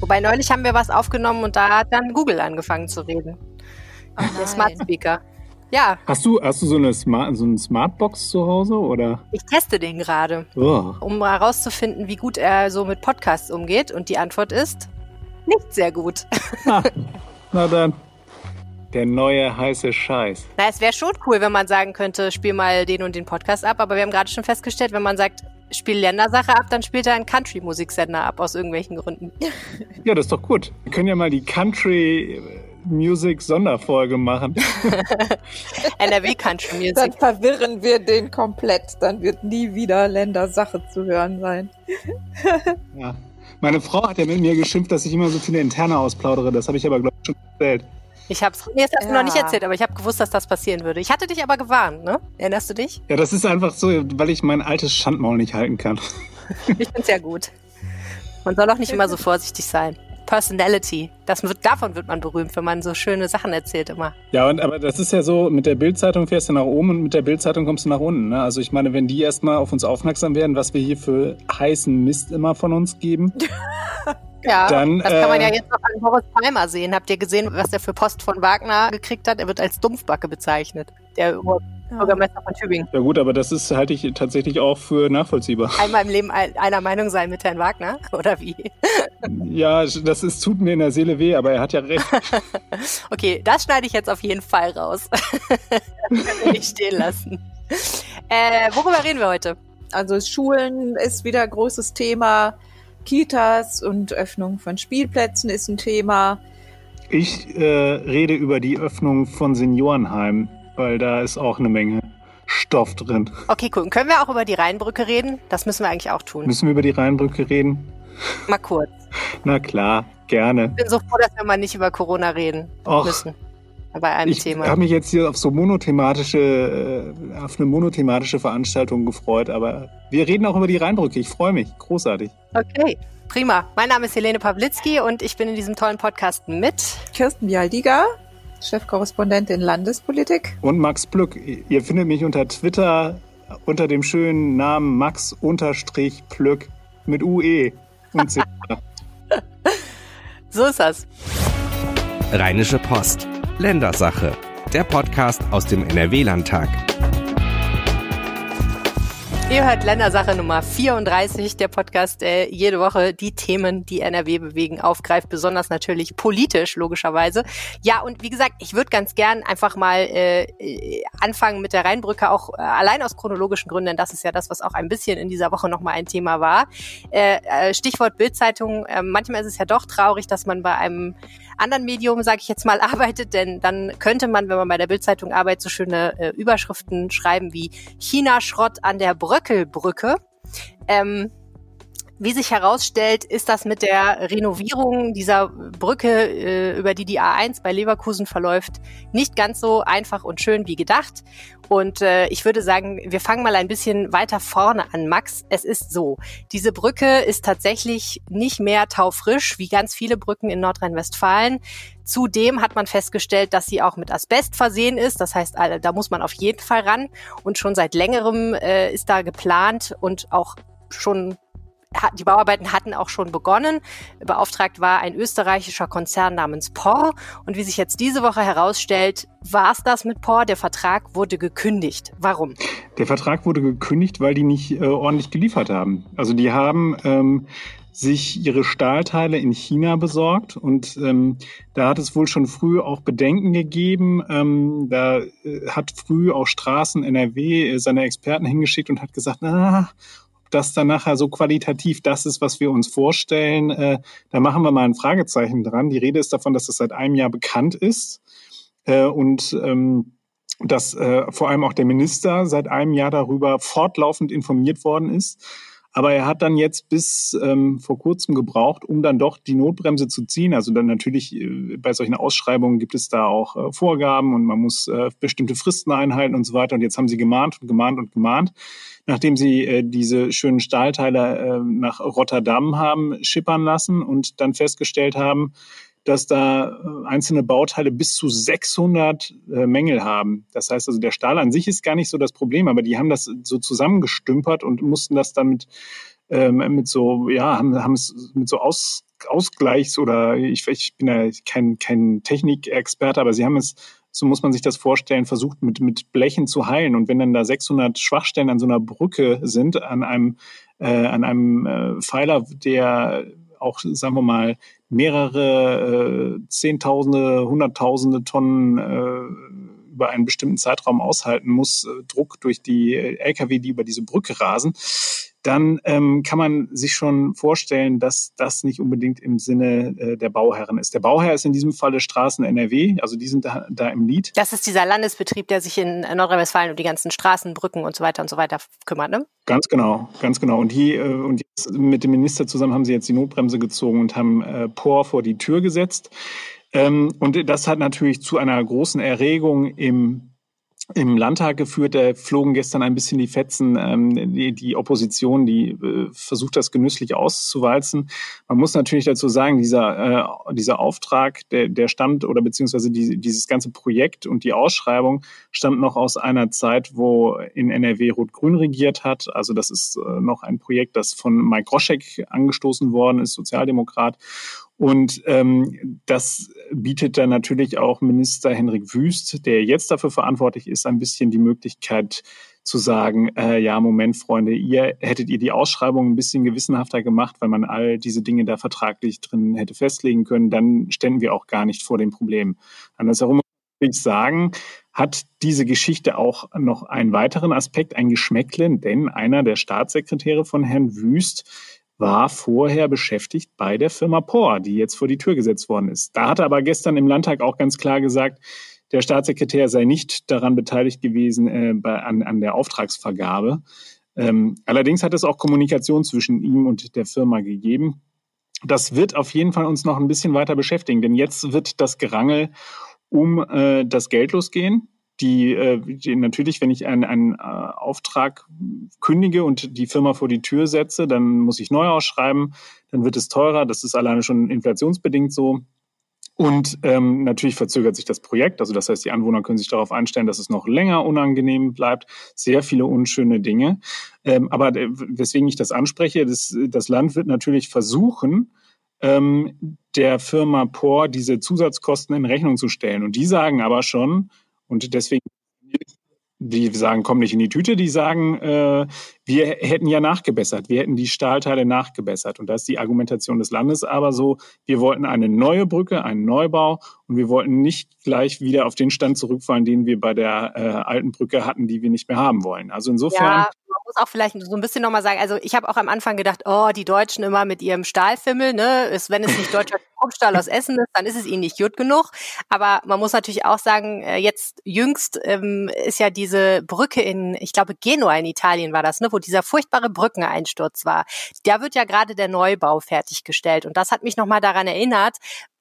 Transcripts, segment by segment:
Wobei neulich haben wir was aufgenommen und da hat dann Google angefangen zu reden. Oh Der Smart Speaker. Ja, Hast du, hast du so eine Smart, so eine Smartbox zu Hause oder? ich teste den gerade, Oh. um herauszufinden, wie gut er so mit Podcasts umgeht. Und die Antwort ist nicht sehr gut. Ah, na dann. Der neue heiße Scheiß. Na, es wäre schon cool, wenn man sagen könnte, spiel mal den und den Podcast ab. Aber wir haben gerade schon festgestellt, wenn man sagt, spiel Ländersache ab, dann spielt er einen Country-Musiksender ab, aus irgendwelchen Gründen. Ja, das ist doch gut. Wir können ja mal die Country Music Sonderfolge machen. NRW Country Music. Dann verwirren wir den komplett. Dann wird nie wieder Ländersache zu hören sein. Ja. Meine Frau hat ja mit mir geschimpft, dass ich immer so viele Interne ausplaudere. Das habe ich aber, glaube ich, schon erzählt. Ich hab's, nee, das hast du Ja. noch nicht erzählt, aber ich habe gewusst, dass das passieren würde. Ich hatte dich aber gewarnt, ne? Erinnerst du dich? Ja, das ist einfach so, weil ich mein altes Schandmaul nicht halten kann. Ich find's ja gut. Man soll auch nicht immer so vorsichtig sein. Personality. Das wird, davon wird man berühmt, wenn man so schöne Sachen erzählt immer. Ja, und aber das ist ja so, mit der Bildzeitung fährst du nach oben und mit der Bildzeitung kommst du nach unten. Ne? Also ich meine, wenn die erstmal auf uns aufmerksam werden, was wir hier für heißen Mist immer von uns geben. Ja, Dann, das kann man äh, ja jetzt noch an Boris Palmer sehen. Habt ihr gesehen, was er für Post von Wagner gekriegt hat? Er wird als Dumpfbacke bezeichnet. Der Bürgermeister von Tübingen. Ja gut, aber das ist halte ich tatsächlich auch für nachvollziehbar. Einmal im Leben ein- einer Meinung sein mit Herrn Wagner, oder wie? Ja, das ist, tut mir in der Seele weh, aber er hat ja recht. Okay, das schneide ich jetzt auf jeden Fall raus. das können wir nicht stehen lassen. Äh, worüber reden wir heute? Also Schulen ist wieder ein großes Thema. Kitas und Öffnung von Spielplätzen ist ein Thema. Ich äh, rede über die Öffnung von Seniorenheimen, weil da ist auch eine Menge Stoff drin. Okay, cool. Und können wir auch über die Rheinbrücke reden? Das müssen wir eigentlich auch tun. Müssen wir über die Rheinbrücke reden? Mal kurz. Na klar, gerne. Ich bin so froh, dass wir mal nicht über Corona reden Och, müssen. Bei einem ich Thema. habe mich jetzt hier auf so monothematische, äh, auf eine monothematische Veranstaltung gefreut, aber wir reden auch über die Rheinbrücke. Ich freue mich. Großartig. Okay, prima. Mein Name ist Helene Pawlitzki und ich bin in diesem tollen Podcast mit. Kirsten Bialdiger, Chefkorrespondentin Landespolitik. Und Max Plück. Ihr findet mich unter Twitter unter dem schönen Namen Max-Plück mit UE und C. So ist das. Rheinische Post. Ländersache. Der Podcast aus dem NRW-Landtag. Ihr hört Ländersache Nummer 34, der Podcast, der jede Woche die Themen, die NRW bewegen, aufgreift, besonders natürlich politisch, logischerweise. Ja, und wie gesagt, ich würde ganz gern einfach mal äh, äh, anfangen mit der Rheinbrücke, auch äh, allein aus chronologischen Gründen, denn das ist ja das, was auch ein bisschen in dieser Woche nochmal ein Thema war. Äh, äh, Stichwort Bildzeitung, äh, manchmal ist es ja doch traurig, dass man bei einem anderen Medium, sage ich jetzt mal, arbeitet, denn dann könnte man, wenn man bei der Bildzeitung arbeitet, so schöne äh, Überschriften schreiben wie China-Schrott an der Bröckelbrücke. Ähm, wie sich herausstellt, ist das mit der Renovierung dieser Brücke, äh, über die die A1 bei Leverkusen verläuft, nicht ganz so einfach und schön wie gedacht. Und äh, ich würde sagen, wir fangen mal ein bisschen weiter vorne an, Max. Es ist so, diese Brücke ist tatsächlich nicht mehr taufrisch wie ganz viele Brücken in Nordrhein-Westfalen. Zudem hat man festgestellt, dass sie auch mit Asbest versehen ist. Das heißt, da muss man auf jeden Fall ran. Und schon seit längerem äh, ist da geplant und auch schon die Bauarbeiten hatten auch schon begonnen. Beauftragt war ein österreichischer Konzern namens POR. Und wie sich jetzt diese Woche herausstellt, war es das mit POR. Der Vertrag wurde gekündigt. Warum? Der Vertrag wurde gekündigt, weil die nicht äh, ordentlich geliefert haben. Also die haben ähm, sich ihre Stahlteile in China besorgt und ähm, da hat es wohl schon früh auch Bedenken gegeben. Ähm, da äh, hat früh auch Straßen NRW äh, seine Experten hingeschickt und hat gesagt, na, das dann nachher so qualitativ das ist, was wir uns vorstellen, äh, da machen wir mal ein Fragezeichen dran. Die Rede ist davon, dass das seit einem Jahr bekannt ist äh, und ähm, dass äh, vor allem auch der Minister seit einem Jahr darüber fortlaufend informiert worden ist. Aber er hat dann jetzt bis ähm, vor kurzem gebraucht, um dann doch die Notbremse zu ziehen. Also dann natürlich äh, bei solchen Ausschreibungen gibt es da auch äh, Vorgaben und man muss äh, bestimmte Fristen einhalten und so weiter. Und jetzt haben sie gemahnt und gemahnt und gemahnt, nachdem sie äh, diese schönen Stahlteile äh, nach Rotterdam haben schippern lassen und dann festgestellt haben, dass da äh, einzelne Bauteile bis zu 600 äh, Mängel haben. Das heißt also, der Stahl an sich ist gar nicht so das Problem, aber die haben das so zusammengestümpert und mussten das dann mit ähm, mit so, ja, haben, haben es mit so Aus, Ausgleichs- oder ich, ich bin ja kein, kein Technikexperte, aber sie haben es so muss man sich das vorstellen, versucht mit, mit Blechen zu heilen. Und wenn dann da 600 Schwachstellen an so einer Brücke sind, an einem, äh, an einem äh, Pfeiler, der auch, sagen wir mal, mehrere äh, Zehntausende, Hunderttausende Tonnen äh, über einen bestimmten Zeitraum aushalten muss, äh, Druck durch die äh, Lkw, die über diese Brücke rasen, dann ähm, kann man sich schon vorstellen, dass das nicht unbedingt im Sinne äh, der Bauherren ist. Der Bauherr ist in diesem Falle Straßen NRW, also die sind da, da im Lied. Das ist dieser Landesbetrieb, der sich in Nordrhein-Westfalen um die ganzen Straßen, Brücken und so weiter und so weiter kümmert, ne? Ganz genau, ganz genau. Und die äh, und jetzt mit dem Minister zusammen haben sie jetzt die Notbremse gezogen und haben äh, POR vor die Tür gesetzt. Ähm, und das hat natürlich zu einer großen Erregung im im Landtag geführt. Da flogen gestern ein bisschen die Fetzen. Ähm, die, die Opposition, die äh, versucht das genüsslich auszuwalzen. Man muss natürlich dazu sagen, dieser, äh, dieser Auftrag, der, der stammt oder beziehungsweise die, dieses ganze Projekt und die Ausschreibung stammt noch aus einer Zeit, wo in NRW Rot-Grün regiert hat. Also das ist äh, noch ein Projekt, das von Mike Groschek angestoßen worden ist, Sozialdemokrat. Und ähm, das bietet dann natürlich auch Minister Henrik Wüst, der jetzt dafür verantwortlich ist, ein bisschen die Möglichkeit zu sagen, äh, ja, Moment, Freunde, ihr hättet ihr die Ausschreibung ein bisschen gewissenhafter gemacht, weil man all diese Dinge da vertraglich drin hätte festlegen können, dann ständen wir auch gar nicht vor dem Problem. Andersherum muss ich sagen, hat diese Geschichte auch noch einen weiteren Aspekt, ein Geschmäckle, denn einer der Staatssekretäre von Herrn Wüst war vorher beschäftigt bei der Firma POR, die jetzt vor die Tür gesetzt worden ist. Da hat er aber gestern im Landtag auch ganz klar gesagt, der Staatssekretär sei nicht daran beteiligt gewesen äh, bei, an, an der Auftragsvergabe. Ähm, allerdings hat es auch Kommunikation zwischen ihm und der Firma gegeben. Das wird auf jeden Fall uns noch ein bisschen weiter beschäftigen, denn jetzt wird das Gerangel um äh, das Geld losgehen die, äh, die natürlich, wenn ich einen, einen äh, Auftrag kündige und die Firma vor die Tür setze, dann muss ich neu ausschreiben, dann wird es teurer. Das ist alleine schon inflationsbedingt so. Und ähm, natürlich verzögert sich das Projekt. Also das heißt, die Anwohner können sich darauf einstellen, dass es noch länger unangenehm bleibt. Sehr viele unschöne Dinge. Ähm, aber weswegen ich das anspreche, das, das Land wird natürlich versuchen, ähm, der Firma POR diese Zusatzkosten in Rechnung zu stellen. Und die sagen aber schon, und deswegen, die sagen, komm nicht in die Tüte, die sagen, äh, wir hätten ja nachgebessert, wir hätten die Stahlteile nachgebessert. Und das ist die Argumentation des Landes aber so, wir wollten eine neue Brücke, einen Neubau und wir wollten nicht gleich wieder auf den Stand zurückfallen, den wir bei der äh, alten Brücke hatten, die wir nicht mehr haben wollen. Also insofern. Ja, muss auch vielleicht so ein bisschen nochmal sagen, also ich habe auch am Anfang gedacht, oh, die Deutschen immer mit ihrem Stahlfimmel, ne, ist, wenn es nicht deutscher Hauptstahl aus Essen ist, dann ist es ihnen nicht gut genug. Aber man muss natürlich auch sagen, äh, jetzt jüngst ähm, ist ja diese Brücke in, ich glaube, Genua in Italien war das, ne, wo dieser furchtbare Brückeneinsturz war. Da wird ja gerade der Neubau fertiggestellt. Und das hat mich nochmal daran erinnert,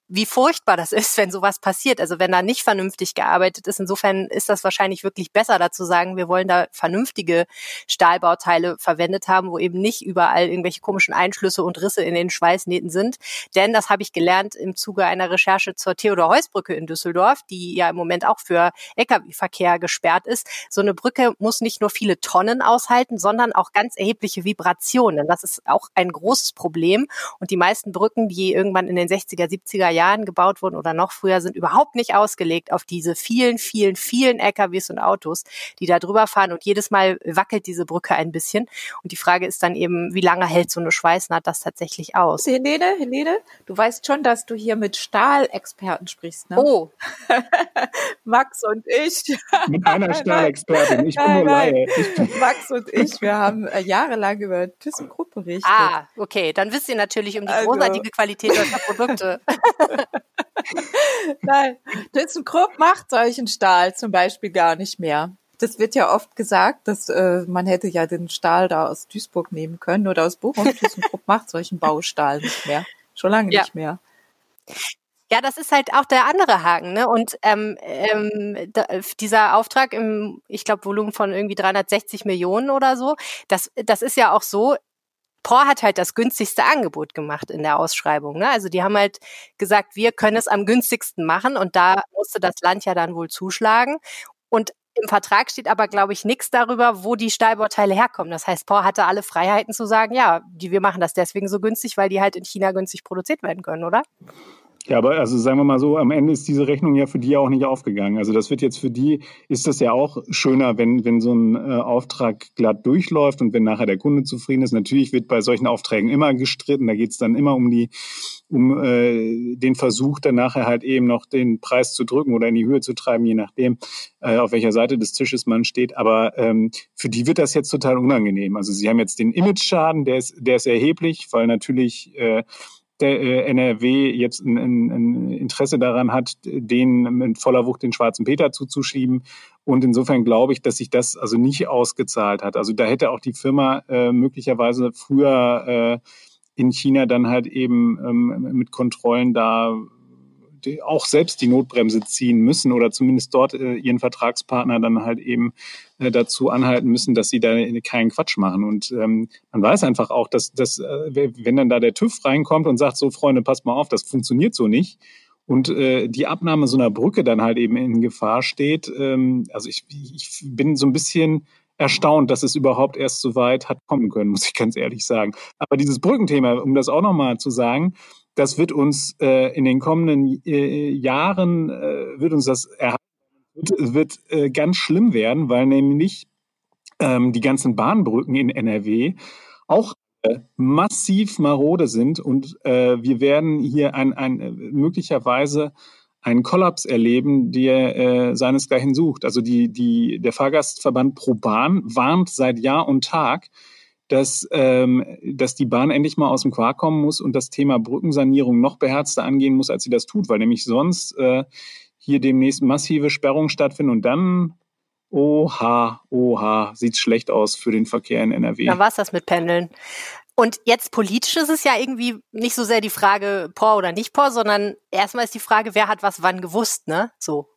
wie furchtbar das ist, wenn sowas passiert. Also wenn da nicht vernünftig gearbeitet ist. Insofern ist das wahrscheinlich wirklich besser dazu sagen, wir wollen da vernünftige Stahlbauteile verwendet haben, wo eben nicht überall irgendwelche komischen Einschlüsse und Risse in den Schweißnähten sind. Denn das habe ich gelernt im Zuge einer Recherche zur Theodor-Heuss-Brücke in Düsseldorf, die ja im Moment auch für Lkw-Verkehr gesperrt ist. So eine Brücke muss nicht nur viele Tonnen aushalten, sondern auch ganz erhebliche Vibrationen. Das ist auch ein großes Problem. Und die meisten Brücken, die irgendwann in den 60er, 70er Jahren Jahren gebaut wurden oder noch früher, sind überhaupt nicht ausgelegt auf diese vielen, vielen, vielen LKWs und Autos, die da drüber fahren. Und jedes Mal wackelt diese Brücke ein bisschen. Und die Frage ist dann eben, wie lange hält so eine Schweißnaht das tatsächlich aus? Helene, Helene, du weißt schon, dass du hier mit Stahlexperten sprichst, ne? Oh. Max und ich. Mit einer Stahlexpertin. Ich bin nur Laie. Max und ich, wir haben äh, jahrelang über ThyssenKrupp berichtet. Ah, okay. Dann wisst ihr natürlich um die also. großartige Qualität eurer Produkte. Nein, ThyssenKrupp macht solchen Stahl zum Beispiel gar nicht mehr. Das wird ja oft gesagt, dass äh, man hätte ja den Stahl da aus Duisburg nehmen können oder aus Bochum. ThyssenKrupp macht solchen Baustahl nicht mehr. Schon lange ja. nicht mehr. Ja, das ist halt auch der andere Haken, ne? Und ähm, ähm, da, dieser Auftrag im, ich glaube, Volumen von irgendwie 360 Millionen oder so, das, das ist ja auch so, POR hat halt das günstigste Angebot gemacht in der Ausschreibung. Ne? Also die haben halt gesagt, wir können es am günstigsten machen und da musste das Land ja dann wohl zuschlagen. Und Im Vertrag steht aber, glaube ich, nichts darüber, wo die Stahlbauteile herkommen. Das heißt, Paul hatte alle Freiheiten zu sagen, ja, die, wir machen das deswegen so günstig, weil die halt in China günstig produziert werden können, oder? Ja, aber also sagen wir mal so, am Ende ist diese Rechnung ja für die auch nicht aufgegangen. Also das wird jetzt für die, ist das ja auch schöner, wenn, wenn so ein äh, Auftrag glatt durchläuft und wenn nachher der Kunde zufrieden ist. Natürlich wird bei solchen Aufträgen immer gestritten. Da geht es dann immer um die, um äh, den Versuch, dann nachher halt eben noch den Preis zu drücken oder in die Höhe zu treiben, je nachdem, äh, auf welcher Seite des Tisches man steht. Aber ähm, für die wird das jetzt total unangenehm. Also sie haben jetzt den Image-Schaden, der ist, der ist erheblich, weil natürlich äh, der äh, NRW jetzt ein, ein, Interesse daran hat, den mit voller Wucht den schwarzen Peter zuzuschieben. Und insofern glaube ich, dass sich das also nicht ausgezahlt hat. Also da hätte auch die Firma äh, möglicherweise früher äh, in China dann halt eben ähm, mit Kontrollen da auch selbst die Notbremse ziehen müssen oder zumindest dort äh, ihren Vertragspartner dann halt eben dazu anhalten müssen, dass sie da keinen Quatsch machen. Und ähm, man weiß einfach auch, dass, dass äh, wenn dann da der TÜV reinkommt und sagt, so Freunde, passt mal auf, das funktioniert so nicht. Und äh, die Abnahme so einer Brücke dann halt eben in Gefahr steht. Ähm, also ich, ich bin so ein bisschen erstaunt, dass es überhaupt erst so weit hat kommen können, muss ich ganz ehrlich sagen. Aber dieses Brückenthema, um das auch nochmal zu sagen, das wird uns äh, in den kommenden äh, Jahren, äh, wird uns das erhalten, wird, wird äh, ganz schlimm werden, weil nämlich ähm, die ganzen Bahnbrücken in NRW auch äh, massiv marode sind und äh, wir werden hier ein, ein äh, möglicherweise einen Kollaps erleben, der äh, seinesgleichen sucht. Also die, die, der Fahrgastverband ProBahn warnt seit Jahr und Tag, dass, ähm, dass die Bahn endlich mal aus dem Quark kommen muss und das Thema Brückensanierung noch beherzter angehen muss, als sie das tut, weil nämlich sonst äh, hier demnächst massive Sperrungen stattfinden und dann, oha, oha, sieht's schlecht aus für den Verkehr in NRW. Dann war's das mit Pendeln. Und jetzt politisch ist es ja irgendwie nicht so sehr die Frage Por oder nicht Por, sondern erstmal ist die Frage, wer hat was wann gewusst, ne? So,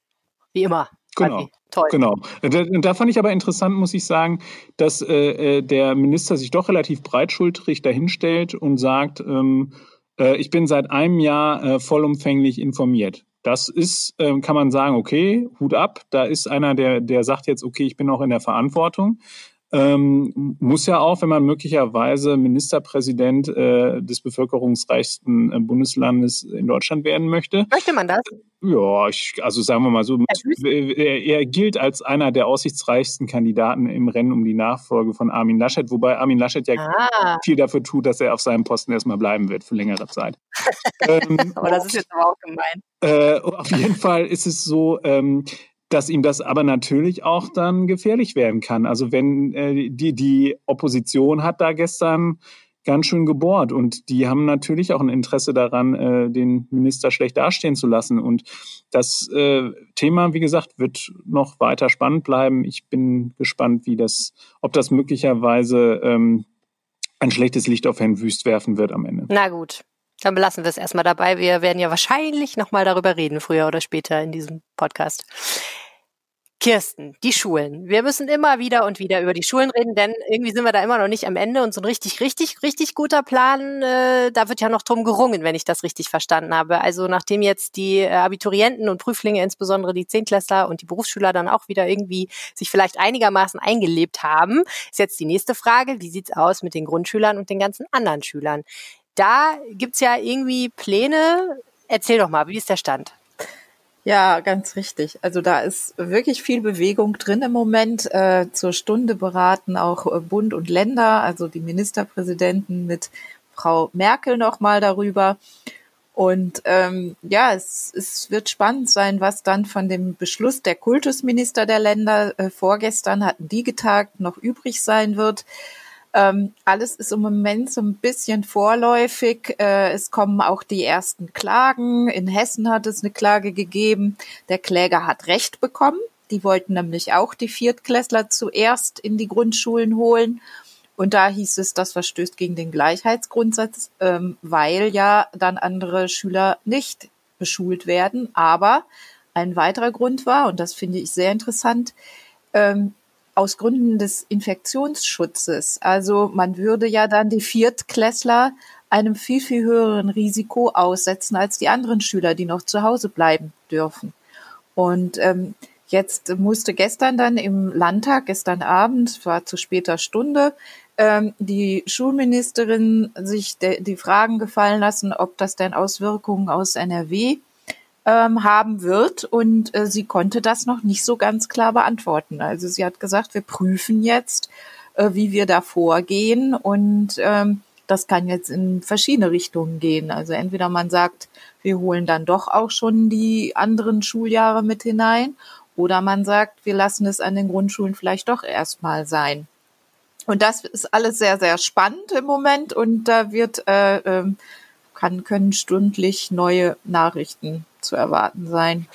wie immer. Genau. Toll. Genau. Da, da, fand ich aber interessant, muss ich sagen, dass äh, äh, der Minister sich doch relativ breitschultrig dahinstellt und sagt, ähm, äh, ich bin seit einem Jahr äh, vollumfänglich informiert. Das ist, äh, kann man sagen, okay, Hut ab. Da ist einer, der, der sagt jetzt, okay, ich bin auch in der Verantwortung. Ähm, muss ja auch, wenn man möglicherweise Ministerpräsident äh, des bevölkerungsreichsten äh, Bundeslandes in Deutschland werden möchte. Möchte man das? Ja, ich, also sagen wir mal so, er, er, gilt als einer der aussichtsreichsten Kandidaten im Rennen um die Nachfolge von Armin Laschet, wobei Armin Laschet ja ah. viel dafür tut, dass er auf seinem Posten erstmal bleiben wird für längere Zeit. ähm, aber das ist jetzt aber auch gemein. Äh, auf jeden Fall ist es so, ähm, dass ihm das aber natürlich auch dann gefährlich werden kann. Also wenn äh, die, die Opposition hat da gestern ganz schön gebohrt und die haben natürlich auch ein Interesse daran, äh, den Minister schlecht dastehen zu lassen. Und das äh, Thema, wie gesagt, wird noch weiter spannend bleiben. Ich bin gespannt, wie das, ob das möglicherweise ähm, ein schlechtes Licht auf Herrn Wüst werfen wird am Ende. Na gut. Dann belassen wir es erstmal dabei. Wir werden ja wahrscheinlich nochmal darüber reden, früher oder später in diesem Podcast. Kirsten, die Schulen. Wir müssen immer wieder und wieder über die Schulen reden, denn irgendwie sind wir da immer noch nicht am Ende und so ein richtig, richtig, richtig guter Plan, äh, da wird ja noch drum gerungen, wenn ich das richtig verstanden habe. Also nachdem jetzt die äh, Abiturienten und Prüflinge, insbesondere die Zehntklässler und die Berufsschüler dann auch wieder irgendwie sich vielleicht einigermaßen eingelebt haben, ist jetzt die nächste Frage, wie sieht's aus mit den Grundschülern und den ganzen anderen Schülern? Da gibt's ja irgendwie Pläne. Erzähl doch mal, wie ist der Stand? Ja, ganz richtig. Also da ist wirklich viel Bewegung drin im Moment. Äh, zur Stunde beraten auch äh, Bund und Länder, also die Ministerpräsidenten mit Frau Merkel nochmal darüber. Und ähm, ja, es, es wird spannend sein, was dann von dem Beschluss der Kultusminister der Länder äh, vorgestern hatten die getagt noch übrig sein wird. Ähm, alles ist im Moment so ein bisschen vorläufig. Äh, es kommen auch die ersten Klagen. In Hessen hat es eine Klage gegeben. Der Kläger hat Recht bekommen. Die wollten nämlich auch die Viertklässler zuerst in die Grundschulen holen. Und da hieß es, das verstößt gegen den Gleichheitsgrundsatz, ähm, weil ja dann andere Schüler nicht beschult werden. Aber ein weiterer Grund war, und das finde ich sehr interessant, ähm, aus Gründen des Infektionsschutzes. Also man würde ja dann die Viertklässler einem viel, viel höheren Risiko aussetzen als die anderen Schüler, die noch zu Hause bleiben dürfen. Und ähm, Jetzt musste gestern dann im Landtag, gestern Abend, war zu später Stunde, ähm, die Schulministerin sich die Fragen gefallen lassen, ob das denn Auswirkungen aus NRW ähm, haben wird. Und äh, sie konnte das noch nicht so ganz klar beantworten. Also sie hat gesagt, wir prüfen jetzt, äh, wie wir da vorgehen. Und ähm, das kann jetzt in verschiedene Richtungen gehen. Also entweder man sagt, wir holen dann doch auch schon die anderen Schuljahre mit hinein. Oder man sagt, wir lassen es an den Grundschulen vielleicht doch erstmal sein. Und das ist alles sehr, sehr spannend im Moment und da wird, äh, äh, kann, können stündlich neue Nachrichten zu erwarten sein.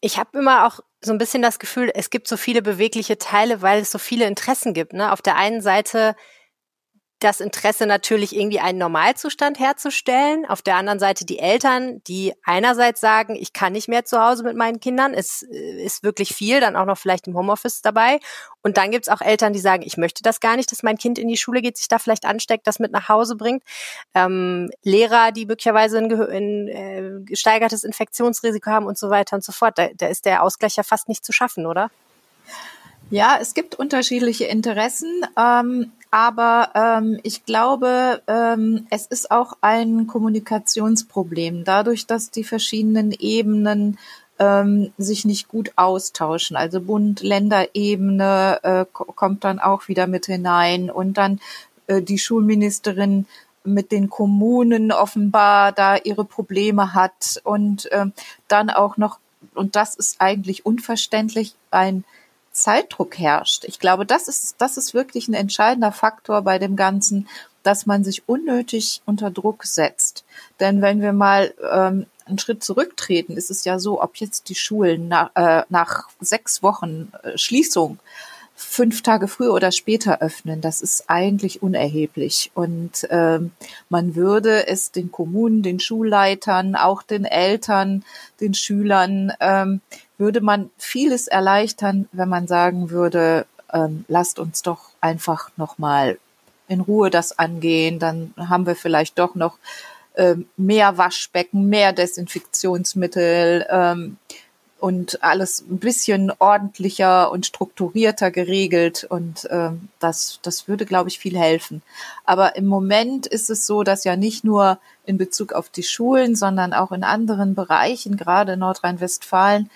Ich habe immer auch so ein bisschen das Gefühl, es gibt so viele bewegliche Teile, weil es so viele Interessen gibt. Ne? Auf der einen Seite das Interesse natürlich irgendwie einen Normalzustand herzustellen. Auf der anderen Seite die Eltern, die einerseits sagen, ich kann nicht mehr zu Hause mit meinen Kindern, es äh, ist wirklich viel, dann auch noch vielleicht im Homeoffice dabei. Und dann gibt's auch Eltern, die sagen, ich möchte das gar nicht, dass mein Kind in die Schule geht, sich da vielleicht ansteckt, das mit nach Hause bringt. Ähm, Lehrer, die möglicherweise ein, ein äh, gesteigertes Infektionsrisiko haben und so weiter und so fort. Da, da ist der Ausgleich ja fast nicht zu schaffen, oder? Ja, es gibt unterschiedliche Interessen. Ähm, aber ähm, ich glaube, ähm, es ist auch ein Kommunikationsproblem, dadurch, dass die verschiedenen Ebenen ähm, sich nicht gut austauschen. Also Bund, Länderebene äh, kommt dann auch wieder mit hinein und dann äh, die Schulministerin mit den Kommunen offenbar da ihre Probleme hat und äh, dann auch noch, und das ist eigentlich unverständlich, ein Zeitdruck herrscht. Ich glaube, das ist, das ist wirklich ein entscheidender Faktor bei dem Ganzen, dass man sich unnötig unter Druck setzt. Denn wenn wir mal ähm, einen Schritt zurücktreten, ist es ja so, ob jetzt die Schulen nach, äh, nach sechs Wochen äh, Schließung fünf Tage früher oder später öffnen, das ist eigentlich unerheblich. Und ähm, man würde es den Kommunen, den Schulleitern, auch den Eltern, den Schülern ähm, würde man vieles erleichtern, wenn man sagen würde, ähm, lasst uns doch einfach nochmal in Ruhe das angehen, dann haben wir vielleicht doch noch ähm, mehr Waschbecken, mehr Desinfektionsmittel ähm, und alles ein bisschen ordentlicher und strukturierter geregelt und ähm, das, das würde, glaube ich, viel helfen. Aber im Moment ist es so, dass ja nicht nur in Bezug auf die Schulen, sondern auch in anderen Bereichen, gerade in Nordrhein-Westfalen,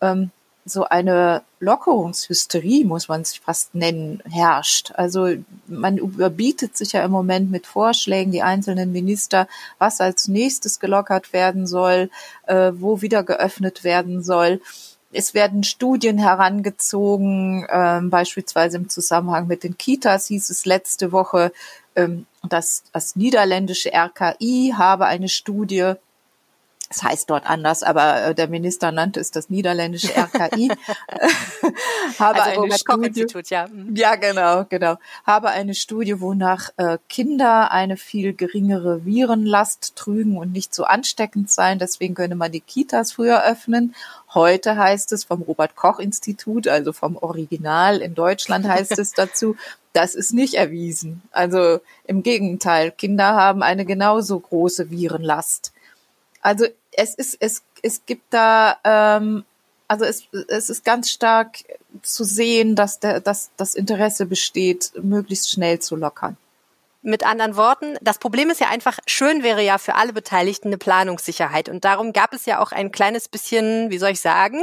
ähm, so eine Lockerungshysterie, muss man es fast nennen, herrscht. Also man überbietet sich ja im Moment mit Vorschlägen, die einzelnen Minister, was als nächstes gelockert werden soll, äh, wo wieder geöffnet werden soll. Es werden Studien herangezogen, äh, beispielsweise im Zusammenhang mit den Kitas hieß es letzte Woche, ähm, dass das niederländische RKI habe eine Studie es heißt dort anders, aber äh, der Minister nannte es das niederländische RKI. habe also eine Studie, ja. Mhm. ja, genau, genau. Habe eine Studie, wonach äh, Kinder eine viel geringere Virenlast trügen und nicht so ansteckend sein. Deswegen könne man die Kitas früher öffnen. Heute heißt es vom Robert Koch Institut, also vom Original in Deutschland heißt es dazu, das ist nicht erwiesen. Also im Gegenteil, Kinder haben eine genauso große Virenlast. Also es ist, es, es gibt da, ähm, also es, es ist ganz stark zu sehen, dass, der, dass das Interesse besteht, möglichst schnell zu lockern. Mit anderen Worten, das Problem ist ja einfach, schön wäre ja für alle Beteiligten eine Planungssicherheit. Und darum gab es ja auch ein kleines bisschen, wie soll ich sagen,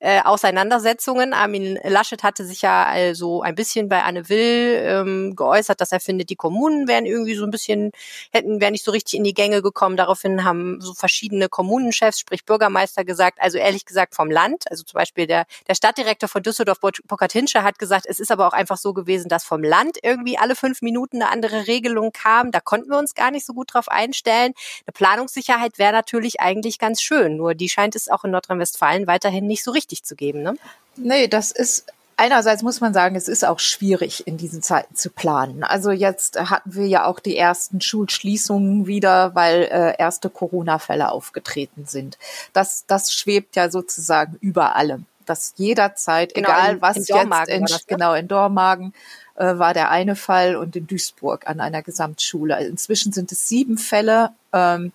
äh, Auseinandersetzungen. Armin Laschet hatte sich ja also ein bisschen bei Anne Will ähm, geäußert, dass er findet, die Kommunen wären irgendwie so ein bisschen, hätten, wären nicht so richtig in die Gänge gekommen. Daraufhin haben so verschiedene Kommunenchefs, sprich Bürgermeister gesagt, also ehrlich gesagt vom Land, also zum Beispiel der, der Stadtdirektor von Düsseldorf, Burkhard Hinscher, hat gesagt, es ist aber auch einfach so gewesen, dass vom Land irgendwie alle fünf Minuten eine andere Regel Regelung kam. Da konnten wir uns gar nicht so gut drauf einstellen. Eine Planungssicherheit wäre natürlich eigentlich ganz schön, nur die scheint es auch in Nordrhein-Westfalen weiterhin nicht so richtig zu geben. Ne? Nee, das ist Einerseits muss man sagen, es ist auch schwierig in diesen Zeiten zu planen. Also jetzt hatten wir ja auch die ersten Schulschließungen wieder, weil äh, erste Corona-Fälle aufgetreten sind. Das, das schwebt ja sozusagen über allem. Dass jederzeit, genau, egal in, was in jetzt in, das, ne? genau in Dormagen, äh, war der eine Fall und in Duisburg an einer Gesamtschule. Inzwischen sind es sieben Fälle. Ähm,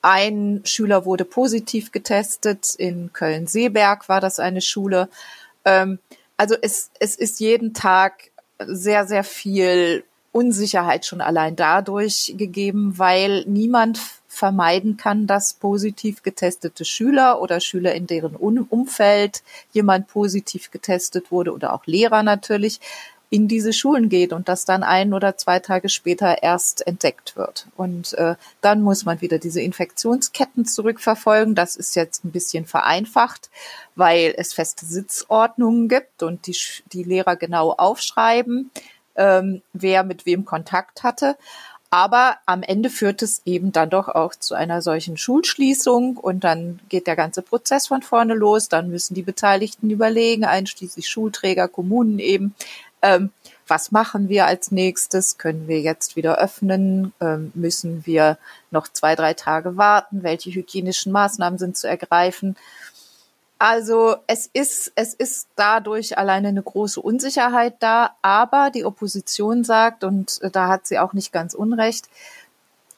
ein Schüler wurde positiv getestet. In Köln-Seeberg war das eine Schule. Ähm, also es, es ist jeden Tag sehr, sehr viel Unsicherheit schon allein dadurch gegeben, weil niemand vermeiden kann, dass positiv getestete Schüler oder Schüler in deren Umfeld jemand positiv getestet wurde oder auch Lehrer natürlich in diese Schulen geht und das dann ein oder zwei Tage später erst entdeckt wird. Und äh, dann muss man wieder diese Infektionsketten zurückverfolgen. Das ist jetzt ein bisschen vereinfacht, weil es feste Sitzordnungen gibt und die, die Lehrer genau aufschreiben, ähm, wer mit wem Kontakt hatte. Aber am Ende führt es eben dann doch auch zu einer solchen Schulschließung und dann geht der ganze Prozess von vorne los. Dann müssen die Beteiligten überlegen, einschließlich Schulträger, Kommunen eben, ähm, was machen wir als nächstes? Können wir jetzt wieder öffnen? Ähm, müssen wir noch zwei, drei Tage warten? Welche hygienischen Maßnahmen sind zu ergreifen? Also es ist, es ist dadurch alleine eine große Unsicherheit da, aber die Opposition sagt, und da hat sie auch nicht ganz unrecht,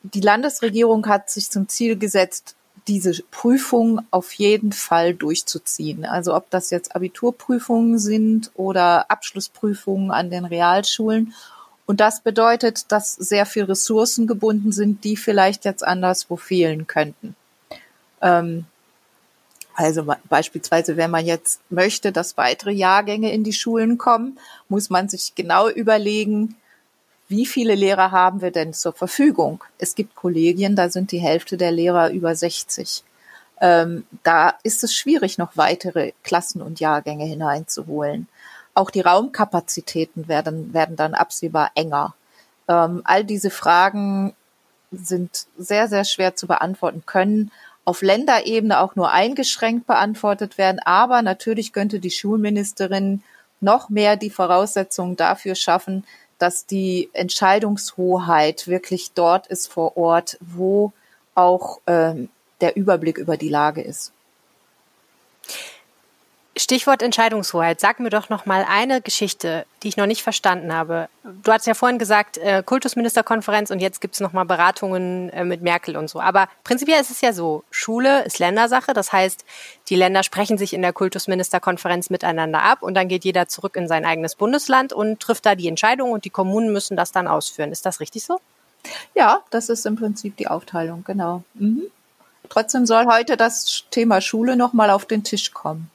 die Landesregierung hat sich zum Ziel gesetzt, diese Prüfung auf jeden Fall durchzuziehen. Also ob das jetzt Abiturprüfungen sind oder Abschlussprüfungen an den Realschulen. Und das bedeutet, dass sehr viel Ressourcen gebunden sind, die vielleicht jetzt anderswo fehlen könnten. Ähm, also beispielsweise, wenn man jetzt möchte, dass weitere Jahrgänge in die Schulen kommen, muss man sich genau überlegen, wie viele Lehrer haben wir denn zur Verfügung? Es gibt Kollegien, da sind die Hälfte der Lehrer über 60. Ähm, da ist es schwierig, noch weitere Klassen und Jahrgänge hineinzuholen. Auch die Raumkapazitäten werden, werden dann absehbar enger. Ähm, all diese Fragen sind sehr, sehr schwer zu beantworten, können auf Länderebene auch nur eingeschränkt beantwortet werden. Aber natürlich könnte die Schulministerin noch mehr die Voraussetzungen dafür schaffen, dass die Entscheidungshoheit wirklich dort ist vor Ort, wo auch ähm, der Überblick über die Lage ist. Stichwort Entscheidungshoheit. Sag mir doch noch mal eine Geschichte, die ich noch nicht verstanden habe. Du hast ja vorhin gesagt, äh, Kultusministerkonferenz und jetzt gibt's noch mal Beratungen äh, mit Merkel und so. Aber prinzipiell ist es ja so, Schule ist Ländersache. Das heißt, die Länder sprechen sich in der Kultusministerkonferenz miteinander ab und dann geht jeder zurück in sein eigenes Bundesland und trifft da die Entscheidung und die Kommunen müssen das dann ausführen. Ist das richtig so? Ja, das ist im Prinzip die Aufteilung, genau. Mhm. Trotzdem soll heute das Thema Schule noch mal auf den Tisch kommen.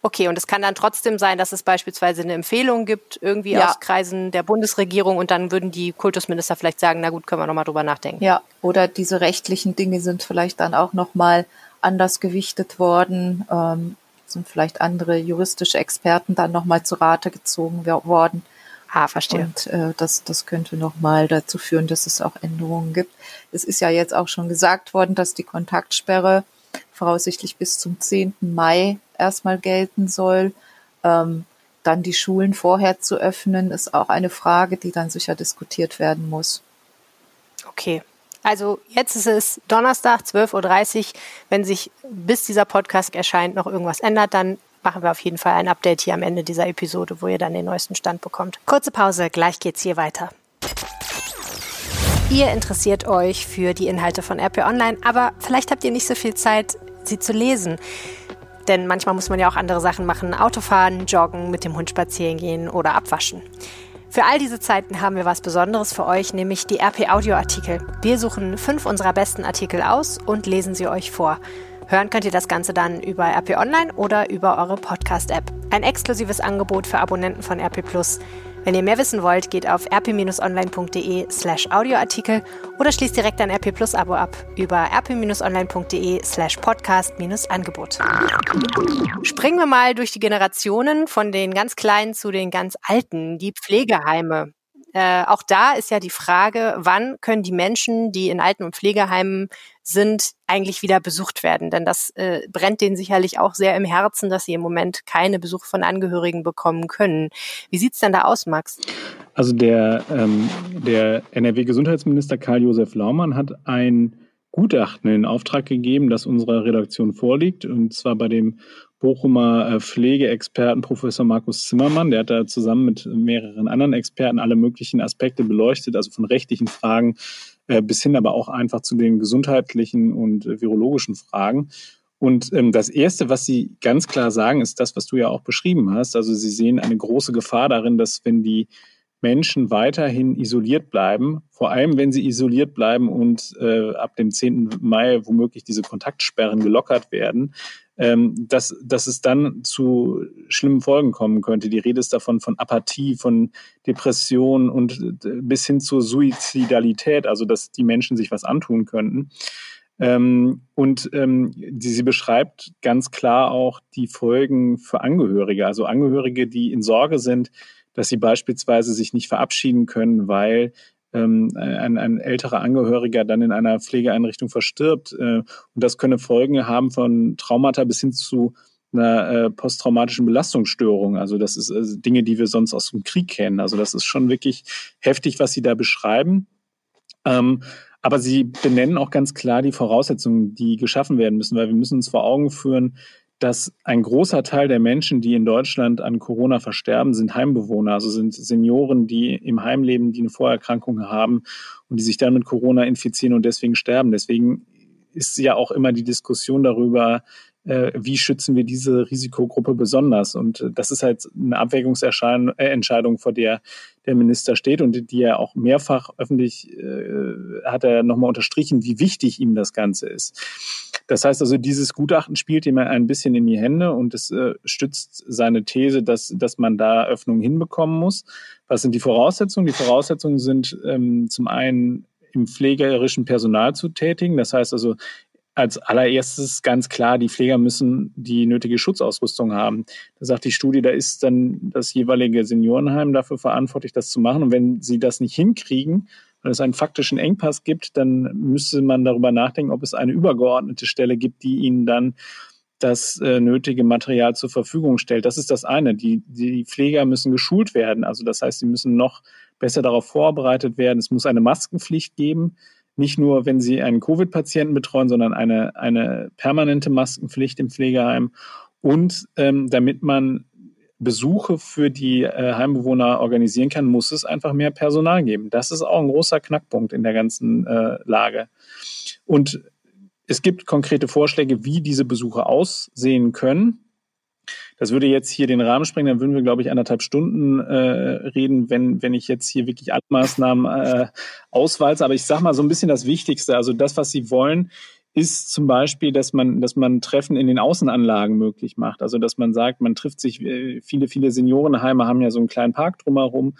Okay, und es kann dann trotzdem sein, dass es beispielsweise eine Empfehlung gibt, irgendwie ja. aus Kreisen der Bundesregierung und dann würden die Kultusminister vielleicht sagen, na gut, können wir nochmal drüber nachdenken. Ja, oder diese rechtlichen Dinge sind vielleicht dann auch nochmal anders gewichtet worden, ähm, sind vielleicht andere juristische Experten dann nochmal zu Rate gezogen worden. Ah, verstehe. Und äh, das, das könnte nochmal dazu führen, dass es auch Änderungen gibt. Es ist ja jetzt auch schon gesagt worden, dass die Kontaktsperre voraussichtlich bis zum 10. Mai erstmal gelten soll. Ähm, dann die Schulen vorher zu öffnen, ist auch eine Frage, die dann sicher diskutiert werden muss. Okay. Also jetzt ist es Donnerstag, 12.30 Uhr. Wenn sich bis dieser Podcast erscheint noch irgendwas ändert, dann machen wir auf jeden Fall ein Update hier am Ende dieser Episode, wo ihr dann den neuesten Stand bekommt. Kurze Pause, gleich geht's hier weiter. Ihr interessiert euch für die Inhalte von RP Online, aber vielleicht habt ihr nicht so viel Zeit, sie zu lesen. Denn manchmal muss man ja auch andere Sachen machen, Autofahren, joggen, mit dem Hund spazieren gehen oder abwaschen. Für all diese Zeiten haben wir was Besonderes für euch, nämlich die RP Audio Artikel. Wir suchen fünf unserer besten Artikel aus und lesen sie euch vor. Hören könnt ihr das Ganze dann über RP Online oder über eure Podcast-App. Ein exklusives Angebot für Abonnenten von RP Plus. Wenn ihr mehr wissen wollt, geht auf rp-online.de slash Audioartikel oder schließt direkt ein RP Plus Abo ab über rp-online.de slash podcast-angebot. Springen wir mal durch die Generationen von den ganz Kleinen zu den ganz Alten, die Pflegeheime. Äh, auch da ist ja die Frage, wann können die Menschen, die in Alten- und Pflegeheimen sind, eigentlich wieder besucht werden? Denn das äh, brennt denen sicherlich auch sehr im Herzen, dass sie im Moment keine Besuch von Angehörigen bekommen können. Wie sieht's denn da aus, Max? Also der, ähm, der NRW-Gesundheitsminister Karl-Josef Laumann hat ein Gutachten in Auftrag gegeben, das unserer Redaktion vorliegt, und zwar bei dem Bochumer äh, Pflegeexperten Professor Markus Zimmermann. Der hat da zusammen mit mehreren anderen Experten alle möglichen Aspekte beleuchtet, also von rechtlichen Fragen äh, bis hin aber auch einfach zu den gesundheitlichen und virologischen Fragen. Und ähm, das Erste, was Sie ganz klar sagen, ist das, was du ja auch beschrieben hast. Also Sie sehen eine große Gefahr darin, dass wenn die Menschen weiterhin isoliert bleiben, vor allem wenn sie isoliert bleiben und äh, ab dem 10. Mai womöglich diese Kontaktsperren gelockert werden, ähm, dass, dass es dann zu schlimmen Folgen kommen könnte. Die Rede ist davon von Apathie, von Depression und äh, bis hin zur Suizidalität, also dass die Menschen sich was antun könnten. Ähm, und ähm, die, sie beschreibt ganz klar auch die Folgen für Angehörige, also Angehörige, die in Sorge sind, dass sie beispielsweise sich nicht verabschieden können, weil ähm, ein, ein älterer Angehöriger dann in einer Pflegeeinrichtung verstirbt. Äh, und das könne Folgen haben von Traumata bis hin zu einer äh, posttraumatischen Belastungsstörung. Also das ist also Dinge, die wir sonst aus dem Krieg kennen. Also das ist schon wirklich heftig, was Sie da beschreiben. Ähm, aber Sie benennen auch ganz klar die Voraussetzungen, die geschaffen werden müssen, weil wir müssen uns vor Augen führen, dass ein großer Teil der Menschen, die in Deutschland an Corona versterben, sind Heimbewohner, also sind Senioren, die im Heim leben, die eine Vorerkrankung haben und die sich dann mit Corona infizieren und deswegen sterben. Deswegen ist ja auch immer die Diskussion darüber, äh, wie schützen wir diese Risikogruppe besonders? Und äh, das ist halt eine Abwägungsentscheidung, äh, vor der der Minister steht und die er auch mehrfach öffentlich äh, hat er nochmal unterstrichen, wie wichtig ihm das Ganze ist. Das heißt also, dieses Gutachten spielt ihm ein bisschen in die Hände und es äh, stützt seine These, dass, dass man da Öffnungen hinbekommen muss. Was sind die Voraussetzungen? Die Voraussetzungen sind ähm, zum einen im pflegerischen Personal zu tätigen. Das heißt also, als allererstes ganz klar, die Pfleger müssen die nötige Schutzausrüstung haben. Da sagt die Studie, da ist dann das jeweilige Seniorenheim dafür verantwortlich, das zu machen. Und wenn sie das nicht hinkriegen, weil es einen faktischen Engpass gibt, dann müsste man darüber nachdenken, ob es eine übergeordnete Stelle gibt, die ihnen dann das äh, nötige Material zur Verfügung stellt. Das ist das eine. Die, die Pfleger müssen geschult werden. Also das heißt, sie müssen noch besser darauf vorbereitet werden. Es muss eine Maskenpflicht geben nicht nur, wenn sie einen Covid-Patienten betreuen, sondern eine, eine permanente Maskenpflicht im Pflegeheim und ähm, damit man Besuche für die äh, Heimbewohner organisieren kann, muss es einfach mehr Personal geben. Das ist auch ein großer Knackpunkt in der ganzen äh, Lage. Und es gibt konkrete Vorschläge, wie diese Besuche aussehen können. Das würde jetzt hier den Rahmen sprengen, dann würden wir, glaube ich, anderthalb Stunden äh, reden, wenn, wenn ich jetzt hier wirklich alle Maßnahmen äh, auswalze. Aber ich sage mal so ein bisschen das Wichtigste. Also das, was Sie wollen, ist zum Beispiel, dass man, dass man Treffen in den Außenanlagen möglich macht. Also dass man sagt, man trifft sich, äh, viele, viele Seniorenheime haben ja so einen kleinen Park drumherum,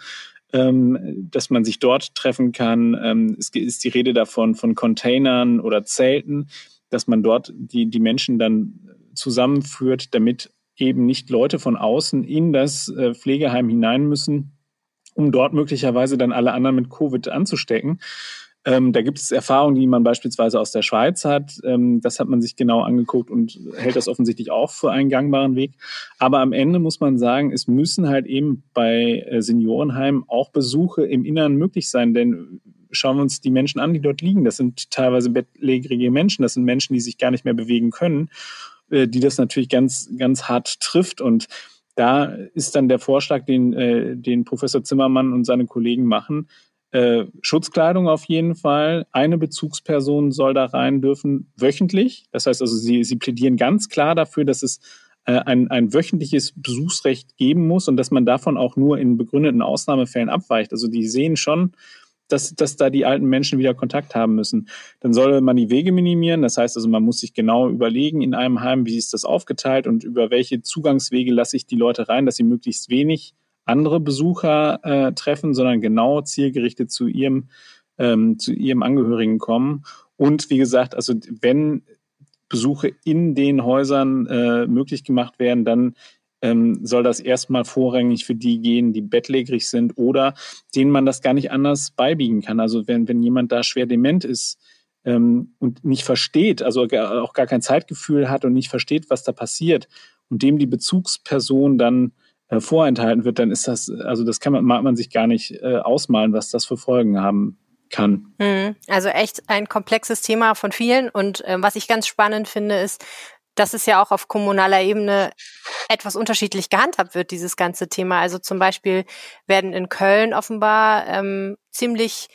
ähm, dass man sich dort treffen kann. Ähm, es ist die Rede davon von Containern oder Zelten, dass man dort die, die Menschen dann zusammenführt, damit eben nicht Leute von außen in das äh, Pflegeheim hinein müssen, um dort möglicherweise dann alle anderen mit Covid anzustecken. Ähm, da gibt es Erfahrungen, die man beispielsweise aus der Schweiz hat. Ähm, das hat man sich genau angeguckt und hält das offensichtlich auch für einen gangbaren Weg. Aber am Ende muss man sagen, es müssen halt eben bei äh, Seniorenheimen auch Besuche im Inneren möglich sein, denn schauen wir uns die Menschen an, die dort liegen. Das sind teilweise bettlägerige Menschen, das sind Menschen, die sich gar nicht mehr bewegen können. Äh, die das natürlich ganz, ganz hart trifft. Und da ist dann der Vorschlag, den, äh, den Professor Zimmermann und seine Kollegen machen, äh, Schutzkleidung auf jeden Fall. Eine Bezugsperson soll da rein dürfen, wöchentlich. Das heißt also, sie, sie plädieren ganz klar dafür, dass es äh, ein, ein wöchentliches Besuchsrecht geben muss und dass man davon auch nur in begründeten Ausnahmefällen abweicht. Also die sehen schon, dass, dass da die alten Menschen wieder Kontakt haben müssen. Dann soll man die Wege minimieren. Das heißt also, man muss sich genau überlegen in einem Heim, wie ist das aufgeteilt und über welche Zugangswege lasse ich die Leute rein, dass sie möglichst wenig andere Besucher äh, treffen, sondern genau zielgerichtet zu ihrem, ähm, zu ihrem Angehörigen kommen. Und wie gesagt, also wenn Besuche in den Häusern äh, möglich gemacht werden, dann ähm, soll das erstmal vorrangig für die gehen, die bettlägerig sind oder denen man das gar nicht anders beibiegen kann. Also wenn, wenn jemand da schwer dement ist ähm, und nicht versteht, also auch gar kein Zeitgefühl hat und nicht versteht, was da passiert und dem die Bezugsperson dann äh, vorenthalten wird, dann ist das, also das kann man, mag man sich gar nicht äh, ausmalen, was das für Folgen haben kann. Hm, also echt ein komplexes Thema von vielen. Und äh, was ich ganz spannend finde, ist, dass es ja auch auf kommunaler Ebene etwas unterschiedlich gehandhabt wird, dieses ganze Thema. Also zum Beispiel werden in Köln offenbar ähm, ziemlich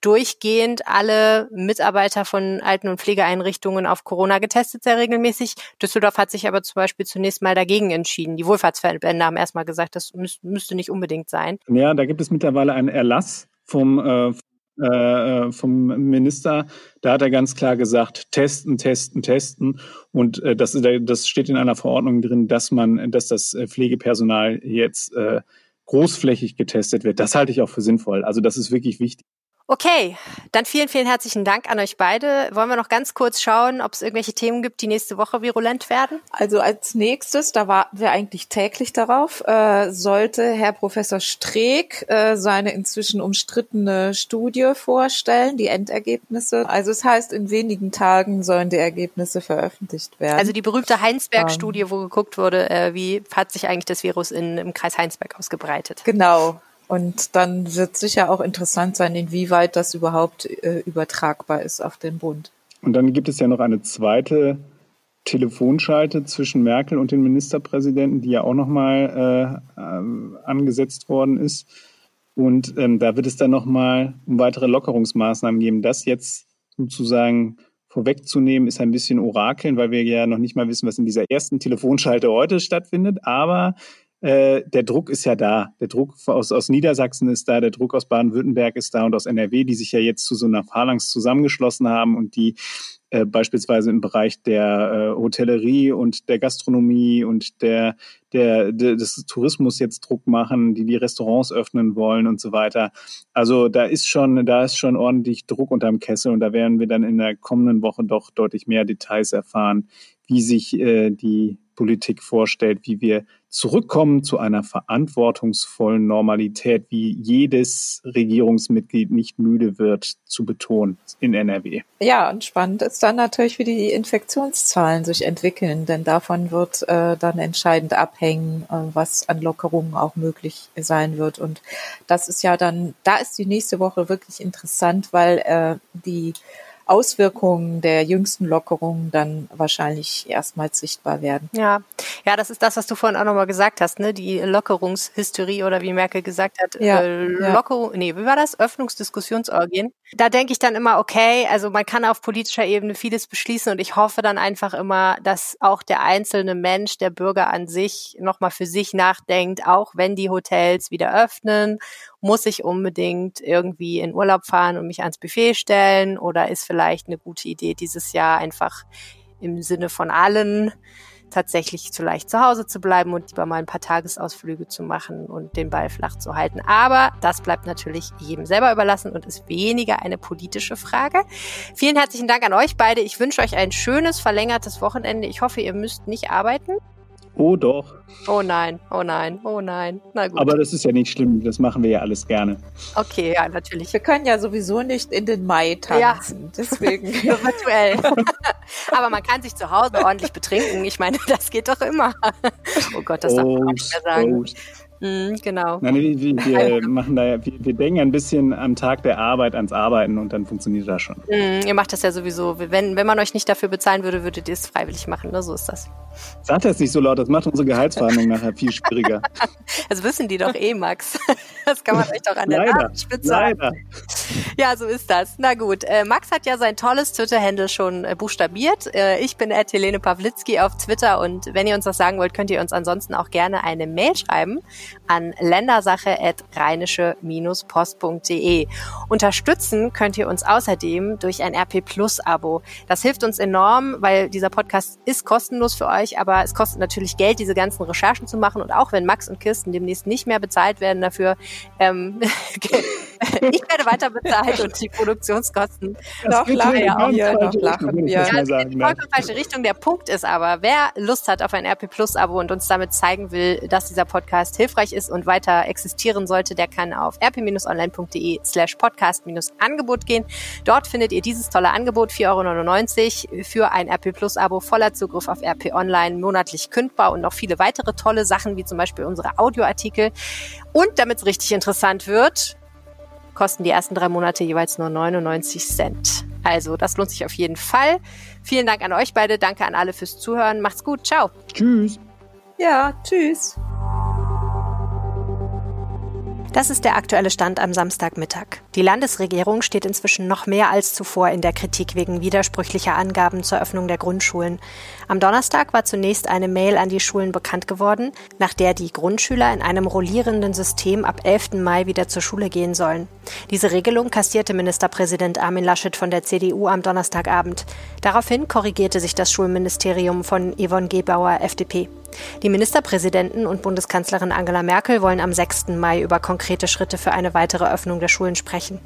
durchgehend alle Mitarbeiter von Alten- und Pflegeeinrichtungen auf Corona getestet, sehr regelmäßig. Düsseldorf hat sich aber zum Beispiel zunächst mal dagegen entschieden. Die Wohlfahrtsverbände haben erstmal gesagt, das müsste nicht unbedingt sein. Ja, da gibt es mittlerweile einen Erlass vom, äh, äh, vom Minister, da hat er ganz klar gesagt, testen, testen, testen. Und äh, das, das steht in einer Verordnung drin, dass man, dass das äh, Pflegepersonal jetzt äh, großflächig getestet wird. Das halte ich auch für sinnvoll. Also das ist wirklich wichtig. Okay, dann vielen, vielen herzlichen Dank an euch beide. Wollen wir noch ganz kurz schauen, ob es irgendwelche Themen gibt, die nächste Woche virulent werden? Also als nächstes, da warten wir eigentlich täglich darauf, äh, sollte Herr Professor Streeck äh, seine inzwischen umstrittene Studie vorstellen, die Endergebnisse. Also es heißt, in wenigen Tagen sollen die Ergebnisse veröffentlicht werden. Also die berühmte Heinsberg-Studie, ähm. wo geguckt wurde, äh, wie hat sich eigentlich das Virus in, im Kreis Heinsberg ausgebreitet. Genau, und dann wird sicher auch interessant sein, inwieweit das überhaupt äh, übertragbar ist auf den Bund. Und dann gibt es ja noch eine zweite Telefonschalte zwischen Merkel und den Ministerpräsidenten, die ja auch nochmal äh, äh, angesetzt worden ist. Und ähm, da wird es dann nochmal um weitere Lockerungsmaßnahmen geben. Das jetzt sozusagen vorwegzunehmen, ist ein bisschen orakeln, weil wir ja noch nicht mal wissen, was in dieser ersten Telefonschalte heute stattfindet. Aber äh, der Druck ist ja da. Der Druck aus, aus Niedersachsen ist da, der Druck aus Baden-Württemberg ist da und aus NRW, die sich ja jetzt zu so einer Phalanx zusammengeschlossen haben und die äh, beispielsweise im Bereich der äh, Hotellerie und der Gastronomie und der, der, der, des Tourismus jetzt Druck machen, die die Restaurants öffnen wollen und so weiter. Also da ist schon, da ist schon ordentlich Druck unterm Kessel und da werden wir dann in der kommenden Woche doch deutlich mehr Details erfahren, wie sich äh, die Politik vorstellt, wie wir zurückkommen zu einer verantwortungsvollen Normalität, wie jedes Regierungsmitglied nicht müde wird zu betonen in NRW. Ja, und spannend ist dann natürlich, wie die Infektionszahlen sich entwickeln, denn davon wird äh, dann entscheidend abhängen, äh, was an Lockerungen auch möglich sein wird. Und das ist ja dann, da ist die nächste Woche wirklich interessant, weil äh, die Auswirkungen der jüngsten Lockerungen dann wahrscheinlich erstmals sichtbar werden. Ja, ja, das ist das, was du vorhin auch nochmal gesagt hast, ne? Die Lockerungshysterie oder wie Merkel gesagt hat, ja, äh, Lockerung, ja. nee, wie war das? Öffnungsdiskussionsorgien. Da denke ich dann immer, okay, also man kann auf politischer Ebene vieles beschließen und ich hoffe dann einfach immer, dass auch der einzelne Mensch, der Bürger an sich nochmal für sich nachdenkt, auch wenn die Hotels wieder öffnen muss ich unbedingt irgendwie in Urlaub fahren und mich ans Buffet stellen oder ist vielleicht eine gute Idee dieses Jahr einfach im Sinne von allen tatsächlich zu leicht zu Hause zu bleiben und lieber mal ein paar Tagesausflüge zu machen und den Ball flach zu halten. Aber das bleibt natürlich jedem selber überlassen und ist weniger eine politische Frage. Vielen herzlichen Dank an euch beide. Ich wünsche euch ein schönes, verlängertes Wochenende. Ich hoffe, ihr müsst nicht arbeiten. Oh doch. Oh nein, oh nein, oh nein. Na gut. Aber das ist ja nicht schlimm, das machen wir ja alles gerne. Okay, ja, natürlich. Wir können ja sowieso nicht in den Mai tanzen, ja. deswegen. virtuell. Aber man kann sich zu Hause ordentlich betrinken. Ich meine, das geht doch immer. Oh Gott, das darf man nicht mehr sagen. Oh. Mhm, genau. Nein, wir, wir machen da ja, wir, wir, denken ein bisschen am Tag der Arbeit ans Arbeiten und dann funktioniert das schon. Mhm, ihr macht das ja sowieso. Wenn, wenn man euch nicht dafür bezahlen würde, würdet ihr es freiwillig machen. Ne? So ist das. Sagt das nicht so laut, das macht unsere Gehaltsverhandlung nachher viel schwieriger. Das wissen die doch eh, Max. Das kann man euch doch an der leider, Spitze Leider. Ja, so ist das. Na gut. Äh, Max hat ja sein tolles Twitter-Handle schon äh, buchstabiert. Äh, ich bin Helene Pawlitzki auf Twitter und wenn ihr uns das sagen wollt, könnt ihr uns ansonsten auch gerne eine Mail schreiben an ländersache.rheinische-post.de. Unterstützen könnt ihr uns außerdem durch ein RP Plus Abo. Das hilft uns enorm, weil dieser Podcast ist kostenlos für euch, aber es kostet natürlich Geld, diese ganzen Recherchen zu machen. Und auch wenn Max und Kirsten demnächst nicht mehr bezahlt werden dafür, ähm, ich werde weiter bezahlt und die Produktionskosten. Noch lachen wir hier, noch lachen wir. Ja, es geht in vollkommen falsche Richtung. Der Punkt ist aber, wer Lust hat auf ein RP Plus Abo und uns damit zeigen will, dass dieser Podcast hilfreich ist und weiter existieren sollte, der kann auf rp-online.de slash podcast-angebot gehen. Dort findet ihr dieses tolle Angebot, 4,99 Euro für ein RP Plus Abo, voller Zugriff auf RP Online, monatlich kündbar und noch viele weitere tolle Sachen, wie zum Beispiel unsere Audioartikel. Und damit es richtig interessant wird, kosten die ersten drei Monate jeweils nur 99 Cent. Also das lohnt sich auf jeden Fall. Vielen Dank an euch beide. Danke an alle fürs Zuhören. Macht's gut. Ciao. Tschüss. Ja, tschüss. Das ist der aktuelle Stand am Samstagmittag. Die Landesregierung steht inzwischen noch mehr als zuvor in der Kritik wegen widersprüchlicher Angaben zur Öffnung der Grundschulen. Am Donnerstag war zunächst eine Mail an die Schulen bekannt geworden, nach der die Grundschüler in einem rollierenden System ab 11. Mai wieder zur Schule gehen sollen. Diese Regelung kassierte Ministerpräsident Armin Laschet von der CDU am Donnerstagabend. Daraufhin korrigierte sich das Schulministerium von Yvonne Gebauer, FDP. Die Ministerpräsidenten und Bundeskanzlerin Angela Merkel wollen am 6. Mai über konkrete Schritte für eine weitere Öffnung der Schulen sprechen.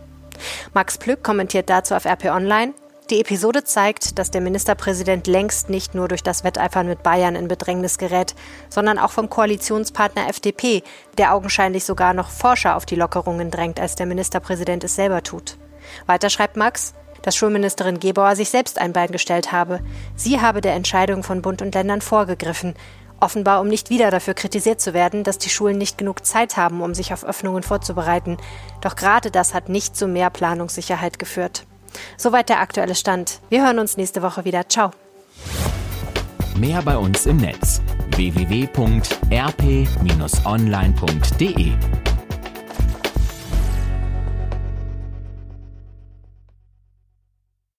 Max Plück kommentiert dazu auf RP Online. Die Episode zeigt, dass der Ministerpräsident längst nicht nur durch das Wetteifern mit Bayern in Bedrängnis gerät, sondern auch vom Koalitionspartner FDP, der augenscheinlich sogar noch forscher auf die Lockerungen drängt, als der Ministerpräsident es selber tut. Weiter schreibt Max, dass Schulministerin Gebauer sich selbst ein Bein gestellt habe. Sie habe der Entscheidung von Bund und Ländern vorgegriffen. Offenbar, um nicht wieder dafür kritisiert zu werden, dass die Schulen nicht genug Zeit haben, um sich auf Öffnungen vorzubereiten. Doch gerade das hat nicht zu mehr Planungssicherheit geführt. Soweit der aktuelle Stand. Wir hören uns nächste Woche wieder. Ciao. Mehr bei uns im Netz www.rp-online.de